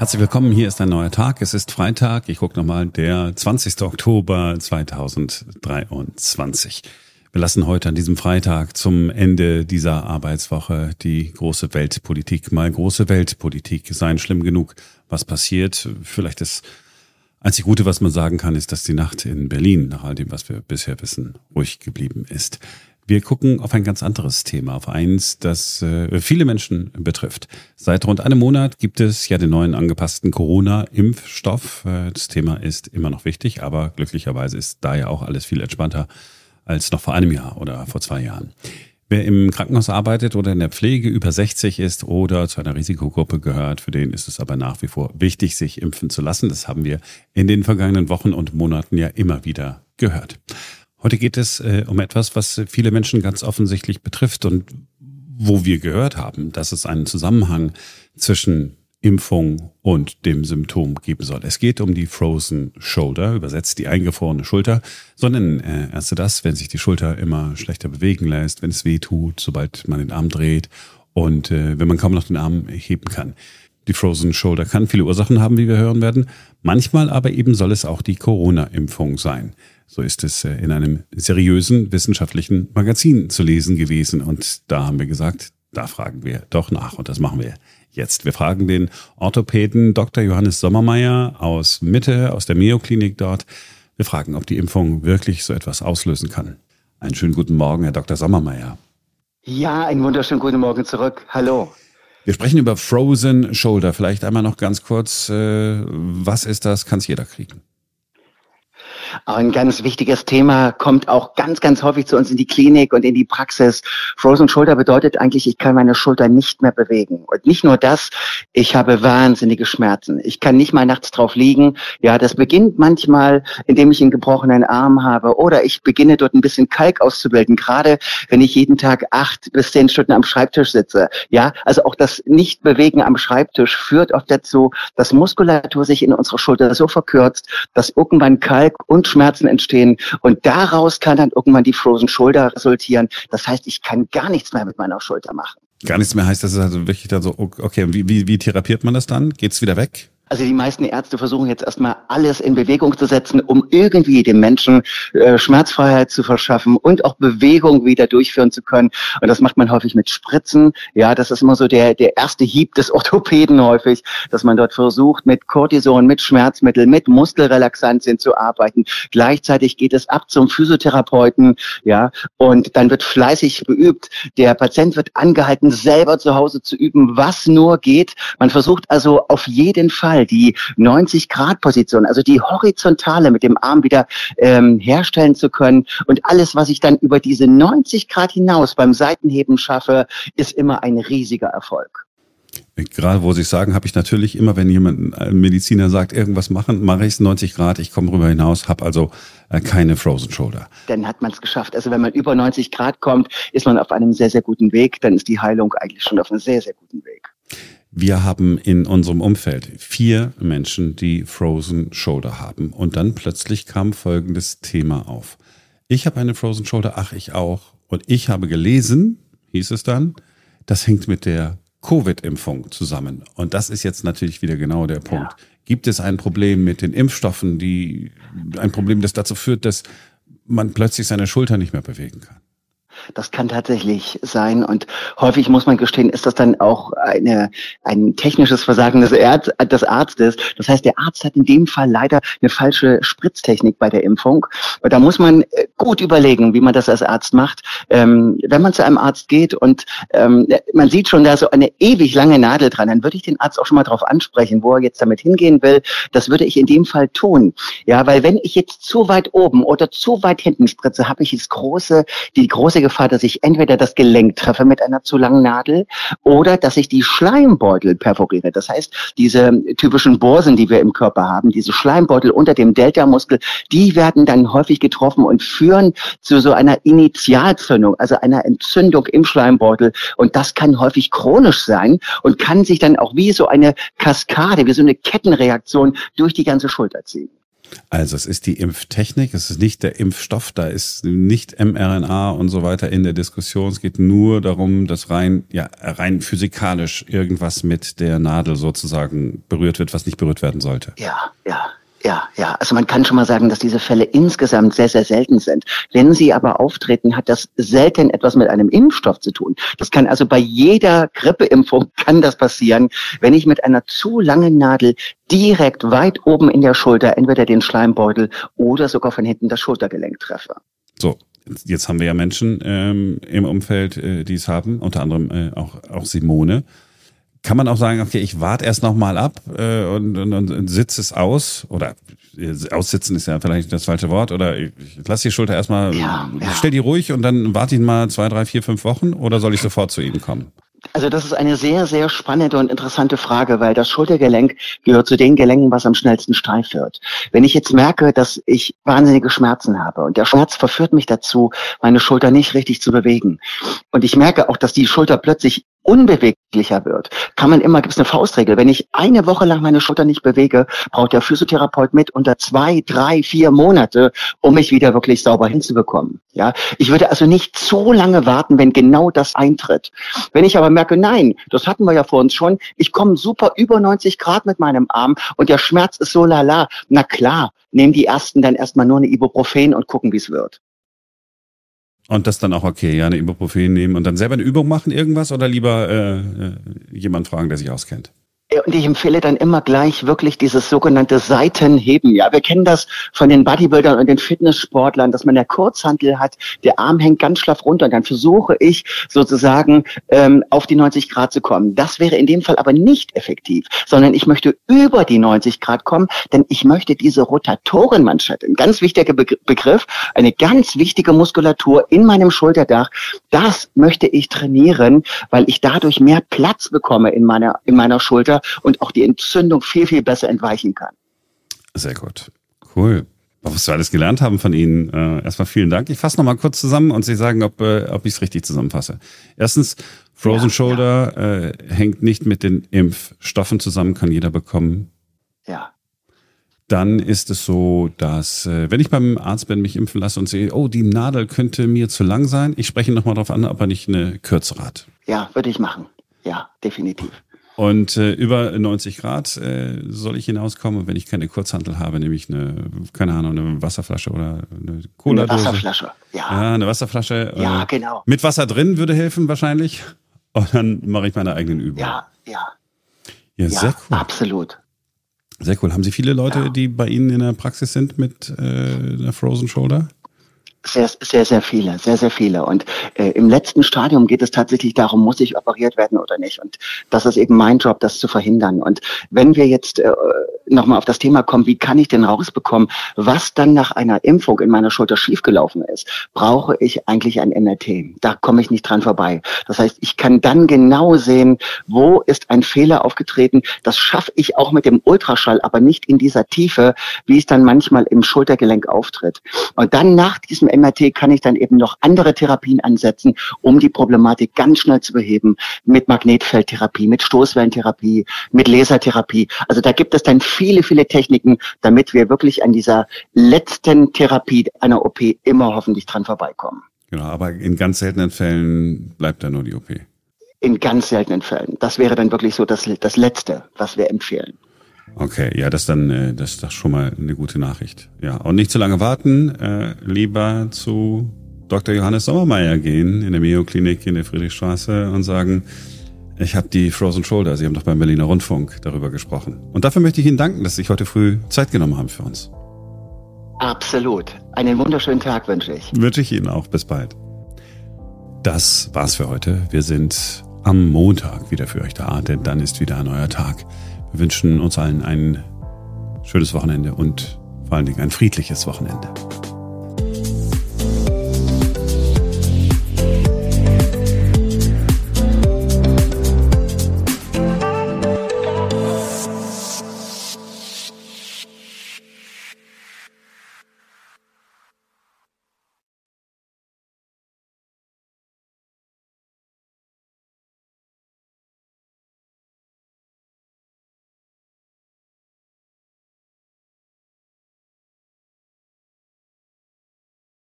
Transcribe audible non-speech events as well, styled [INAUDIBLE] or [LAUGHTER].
Herzlich willkommen, hier ist ein neuer Tag. Es ist Freitag, ich gucke nochmal, der 20. Oktober 2023. Wir lassen heute an diesem Freitag zum Ende dieser Arbeitswoche die große Weltpolitik mal große Weltpolitik sein. Schlimm genug, was passiert. Vielleicht das einzig Gute, was man sagen kann, ist, dass die Nacht in Berlin, nach all dem, was wir bisher wissen, ruhig geblieben ist. Wir gucken auf ein ganz anderes Thema, auf eins, das äh, viele Menschen betrifft. Seit rund einem Monat gibt es ja den neuen angepassten Corona-Impfstoff. Äh, das Thema ist immer noch wichtig, aber glücklicherweise ist da ja auch alles viel entspannter als noch vor einem Jahr oder vor zwei Jahren. Wer im Krankenhaus arbeitet oder in der Pflege über 60 ist oder zu einer Risikogruppe gehört, für den ist es aber nach wie vor wichtig, sich impfen zu lassen. Das haben wir in den vergangenen Wochen und Monaten ja immer wieder gehört. Heute geht es äh, um etwas, was viele Menschen ganz offensichtlich betrifft und wo wir gehört haben, dass es einen Zusammenhang zwischen Impfung und dem Symptom geben soll. Es geht um die Frozen Shoulder, übersetzt die eingefrorene Schulter. So nennen äh, Ärzte das, wenn sich die Schulter immer schlechter bewegen lässt, wenn es weh tut, sobald man den Arm dreht und äh, wenn man kaum noch den Arm heben kann. Die Frozen Shoulder kann viele Ursachen haben, wie wir hören werden. Manchmal aber eben soll es auch die Corona-Impfung sein. So ist es äh, in einem seriösen wissenschaftlichen Magazin zu lesen gewesen. Und da haben wir gesagt, da fragen wir doch nach. Und das machen wir jetzt. Wir fragen den Orthopäden Dr. Johannes Sommermeier aus Mitte, aus der Mayo-Klinik dort. Wir fragen, ob die Impfung wirklich so etwas auslösen kann. Einen schönen guten Morgen, Herr Dr. Sommermeier. Ja, einen wunderschönen guten Morgen zurück. Hallo. Wir sprechen über Frozen Shoulder. Vielleicht einmal noch ganz kurz, äh, was ist das? Kann es jeder kriegen? Ein ganz wichtiges Thema kommt auch ganz, ganz häufig zu uns in die Klinik und in die Praxis. Frozen Shoulder bedeutet eigentlich, ich kann meine Schulter nicht mehr bewegen. Und nicht nur das, ich habe wahnsinnige Schmerzen. Ich kann nicht mal nachts drauf liegen. Ja, das beginnt manchmal, indem ich einen gebrochenen Arm habe oder ich beginne dort ein bisschen Kalk auszubilden, gerade wenn ich jeden Tag acht bis zehn Stunden am Schreibtisch sitze. Ja, also auch das Nichtbewegen am Schreibtisch führt oft dazu, dass Muskulatur sich in unserer Schulter so verkürzt, dass irgendwann Kalk und Schmerzen entstehen. Und daraus kann dann irgendwann die Frozen Shoulder resultieren. Das heißt, ich kann gar nichts mehr mit meiner Schulter machen. Gar nichts mehr heißt, das ist also wirklich dann so, okay, wie, wie, wie therapiert man das dann? Geht's wieder weg? Also die meisten Ärzte versuchen jetzt erstmal alles in Bewegung zu setzen, um irgendwie dem Menschen äh, Schmerzfreiheit zu verschaffen und auch Bewegung wieder durchführen zu können. Und das macht man häufig mit Spritzen. Ja, das ist immer so der, der erste Hieb des [LAUGHS] Orthopäden häufig, dass man dort versucht, mit Cortison, mit Schmerzmittel, mit Muskelrelaxantien zu arbeiten. Gleichzeitig geht es ab zum Physiotherapeuten. Ja, und dann wird fleißig geübt. Der Patient wird angehalten, selber zu Hause zu üben, was nur geht. Man versucht also auf jeden Fall Mal die 90-Grad-Position, also die horizontale mit dem Arm wieder ähm, herstellen zu können. Und alles, was ich dann über diese 90 Grad hinaus beim Seitenheben schaffe, ist immer ein riesiger Erfolg. Gerade wo Sie sagen, habe ich natürlich immer, wenn jemand, ein Mediziner sagt, irgendwas machen, mache ich es 90 Grad, ich komme rüber hinaus, habe also äh, keine Frozen Shoulder. Dann hat man es geschafft. Also wenn man über 90 Grad kommt, ist man auf einem sehr, sehr guten Weg. Dann ist die Heilung eigentlich schon auf einem sehr, sehr guten Weg. Wir haben in unserem Umfeld vier Menschen, die Frozen Shoulder haben. Und dann plötzlich kam folgendes Thema auf. Ich habe eine Frozen Shoulder, ach ich auch. Und ich habe gelesen, hieß es dann, das hängt mit der Covid-Impfung zusammen. Und das ist jetzt natürlich wieder genau der Punkt. Ja. Gibt es ein Problem mit den Impfstoffen, die ein Problem, das dazu führt, dass man plötzlich seine Schulter nicht mehr bewegen kann? Das kann tatsächlich sein. Und häufig muss man gestehen, ist das dann auch eine, ein technisches Versagen des, Ärz, des Arztes. Das heißt, der Arzt hat in dem Fall leider eine falsche Spritztechnik bei der Impfung. Und da muss man äh, gut überlegen, wie man das als Arzt macht. Ähm, wenn man zu einem Arzt geht und ähm, man sieht schon da so eine ewig lange Nadel dran, dann würde ich den Arzt auch schon mal darauf ansprechen, wo er jetzt damit hingehen will. Das würde ich in dem Fall tun. Ja, weil wenn ich jetzt zu weit oben oder zu weit hinten spritze, habe ich das große, die große Gefahr, dass ich entweder das Gelenk treffe mit einer zu langen Nadel oder dass ich die Schleimbeutel perforiere. Das heißt, diese typischen Borsen, die wir im Körper haben, diese Schleimbeutel unter dem Delta-Muskel, die werden dann häufig getroffen und führen zu so einer Initialzündung, also einer Entzündung im Schleimbeutel. Und das kann häufig chronisch sein und kann sich dann auch wie so eine Kaskade, wie so eine Kettenreaktion durch die ganze Schulter ziehen. Also es ist die Impftechnik, es ist nicht der Impfstoff, da ist nicht mRNA und so weiter in der Diskussion. Es geht nur darum, dass rein, ja, rein physikalisch irgendwas mit der Nadel sozusagen berührt wird, was nicht berührt werden sollte. Ja, ja. Ja, ja. Also man kann schon mal sagen, dass diese Fälle insgesamt sehr, sehr selten sind. Wenn sie aber auftreten, hat das selten etwas mit einem Impfstoff zu tun. Das kann also bei jeder Grippeimpfung [LAUGHS] kann das passieren, wenn ich mit einer zu langen Nadel direkt weit oben in der Schulter entweder den Schleimbeutel oder sogar von hinten das Schultergelenk treffe. So, jetzt haben wir ja Menschen ähm, im Umfeld, äh, die es haben, unter anderem äh, auch, auch Simone kann man auch sagen, okay, ich warte erst noch mal ab äh, und, und, und sitze es aus oder äh, aussitzen ist ja vielleicht das falsche Wort oder ich, ich lasse die Schulter erstmal, ja, ja. stell die ruhig und dann warte ich mal zwei, drei, vier, fünf Wochen oder soll ich sofort zu Ihnen kommen? Also das ist eine sehr, sehr spannende und interessante Frage, weil das Schultergelenk gehört zu den Gelenken, was am schnellsten steif wird. Wenn ich jetzt merke, dass ich wahnsinnige Schmerzen habe und der Schmerz verführt mich dazu, meine Schulter nicht richtig zu bewegen und ich merke auch, dass die Schulter plötzlich unbeweglicher wird, kann man immer, gibt es eine Faustregel, wenn ich eine Woche lang meine Schulter nicht bewege, braucht der Physiotherapeut mit unter zwei, drei, vier Monate, um mich wieder wirklich sauber hinzubekommen. Ja, ich würde also nicht so lange warten, wenn genau das eintritt. Wenn ich aber merke, nein, das hatten wir ja vor uns schon, ich komme super über 90 Grad mit meinem Arm und der Schmerz ist so lala, na klar, nehmen die ersten dann erstmal nur eine Ibuprofen und gucken, wie es wird. Und das dann auch okay, ja, eine Ibuprofen nehmen und dann selber eine Übung machen, irgendwas oder lieber äh, äh, jemand fragen, der sich auskennt? Und ich empfehle dann immer gleich wirklich dieses sogenannte Seitenheben. Ja, wir kennen das von den Bodybuildern und den Fitnesssportlern, dass man der Kurzhantel hat, der Arm hängt ganz schlaff runter. Dann versuche ich sozusagen ähm, auf die 90 Grad zu kommen. Das wäre in dem Fall aber nicht effektiv, sondern ich möchte über die 90 Grad kommen, denn ich möchte diese Rotatorenmanschette, ein ganz wichtiger Begriff, eine ganz wichtige Muskulatur in meinem Schulterdach, das möchte ich trainieren, weil ich dadurch mehr Platz bekomme in meiner, in meiner Schulter und auch die Entzündung viel, viel besser entweichen kann. Sehr gut. Cool. Was wir alles gelernt haben von Ihnen. Äh, erstmal vielen Dank. Ich fasse nochmal kurz zusammen und Sie sagen, ob, äh, ob ich es richtig zusammenfasse. Erstens, Frozen ja, Shoulder ja. Äh, hängt nicht mit den Impfstoffen zusammen, kann jeder bekommen. Ja. Dann ist es so, dass äh, wenn ich beim Arzt bin, mich impfen lasse und sehe, oh, die Nadel könnte mir zu lang sein, ich spreche nochmal darauf an, ob er nicht eine kürzere hat. Ja, würde ich machen. Ja, definitiv. Und äh, über 90 Grad äh, soll ich hinauskommen. Und wenn ich keine Kurzhantel habe, nehme ich eine, keine Ahnung, eine Wasserflasche oder eine Cola-Dose. Eine Wasserflasche, ja. Ja, eine Wasserflasche. Ja, äh, genau. Mit Wasser drin würde helfen wahrscheinlich. [LAUGHS] Und dann mache ich meine eigenen Übungen. Ja, ja. Ja, ja sehr cool. Absolut. Sehr cool. Haben Sie viele Leute, ja. die bei Ihnen in der Praxis sind mit äh, einer Frozen Shoulder? Sehr, sehr, sehr viele, sehr, sehr viele. Und äh, im letzten Stadium geht es tatsächlich darum, muss ich operiert werden oder nicht. Und das ist eben mein Job, das zu verhindern. Und wenn wir jetzt äh, nochmal auf das Thema kommen, wie kann ich denn rausbekommen, was dann nach einer Impfung in meiner Schulter schiefgelaufen ist, brauche ich eigentlich ein MRT. Da komme ich nicht dran vorbei. Das heißt, ich kann dann genau sehen, wo ist ein Fehler aufgetreten. Das schaffe ich auch mit dem Ultraschall, aber nicht in dieser Tiefe, wie es dann manchmal im Schultergelenk auftritt. Und dann nach diesem MRT kann ich dann eben noch andere Therapien ansetzen, um die Problematik ganz schnell zu beheben, mit Magnetfeldtherapie, mit Stoßwellentherapie, mit Lasertherapie. Also da gibt es dann viele, viele Techniken, damit wir wirklich an dieser letzten Therapie einer OP immer hoffentlich dran vorbeikommen. Genau, aber in ganz seltenen Fällen bleibt da nur die OP. In ganz seltenen Fällen. Das wäre dann wirklich so das, das Letzte, was wir empfehlen. Okay, ja, das dann, äh, das ist doch schon mal eine gute Nachricht. Ja, und nicht zu lange warten, äh, lieber zu Dr. Johannes Sommermeier gehen in der Mayo Klinik in der Friedrichstraße und sagen, ich habe die Frozen Shoulder. Sie haben doch beim Berliner Rundfunk darüber gesprochen. Und dafür möchte ich Ihnen danken, dass Sie sich heute früh Zeit genommen haben für uns. Absolut. Einen wunderschönen Tag wünsche ich. Wünsche ich Ihnen auch. Bis bald. Das war's für heute. Wir sind am Montag wieder für euch da, denn dann ist wieder ein neuer Tag. Wir wünschen uns allen ein schönes Wochenende und vor allen Dingen ein friedliches Wochenende.